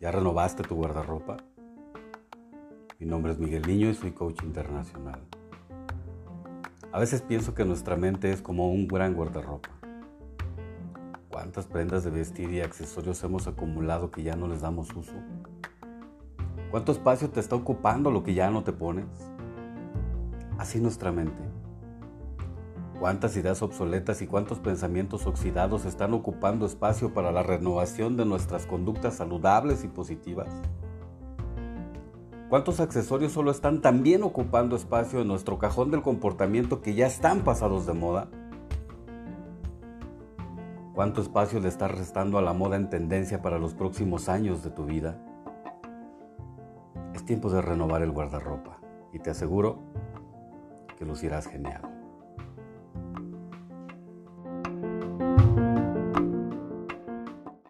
¿Ya renovaste tu guardarropa? Mi nombre es Miguel Niño y soy coach internacional. A veces pienso que nuestra mente es como un gran guardarropa. ¿Cuántas prendas de vestir y accesorios hemos acumulado que ya no les damos uso? ¿Cuánto espacio te está ocupando lo que ya no te pones? Así nuestra mente. ¿Cuántas ideas obsoletas y cuántos pensamientos oxidados están ocupando espacio para la renovación de nuestras conductas saludables y positivas? ¿Cuántos accesorios solo están también ocupando espacio en nuestro cajón del comportamiento que ya están pasados de moda? ¿Cuánto espacio le estás restando a la moda en tendencia para los próximos años de tu vida? Es tiempo de renovar el guardarropa y te aseguro que lucirás genial.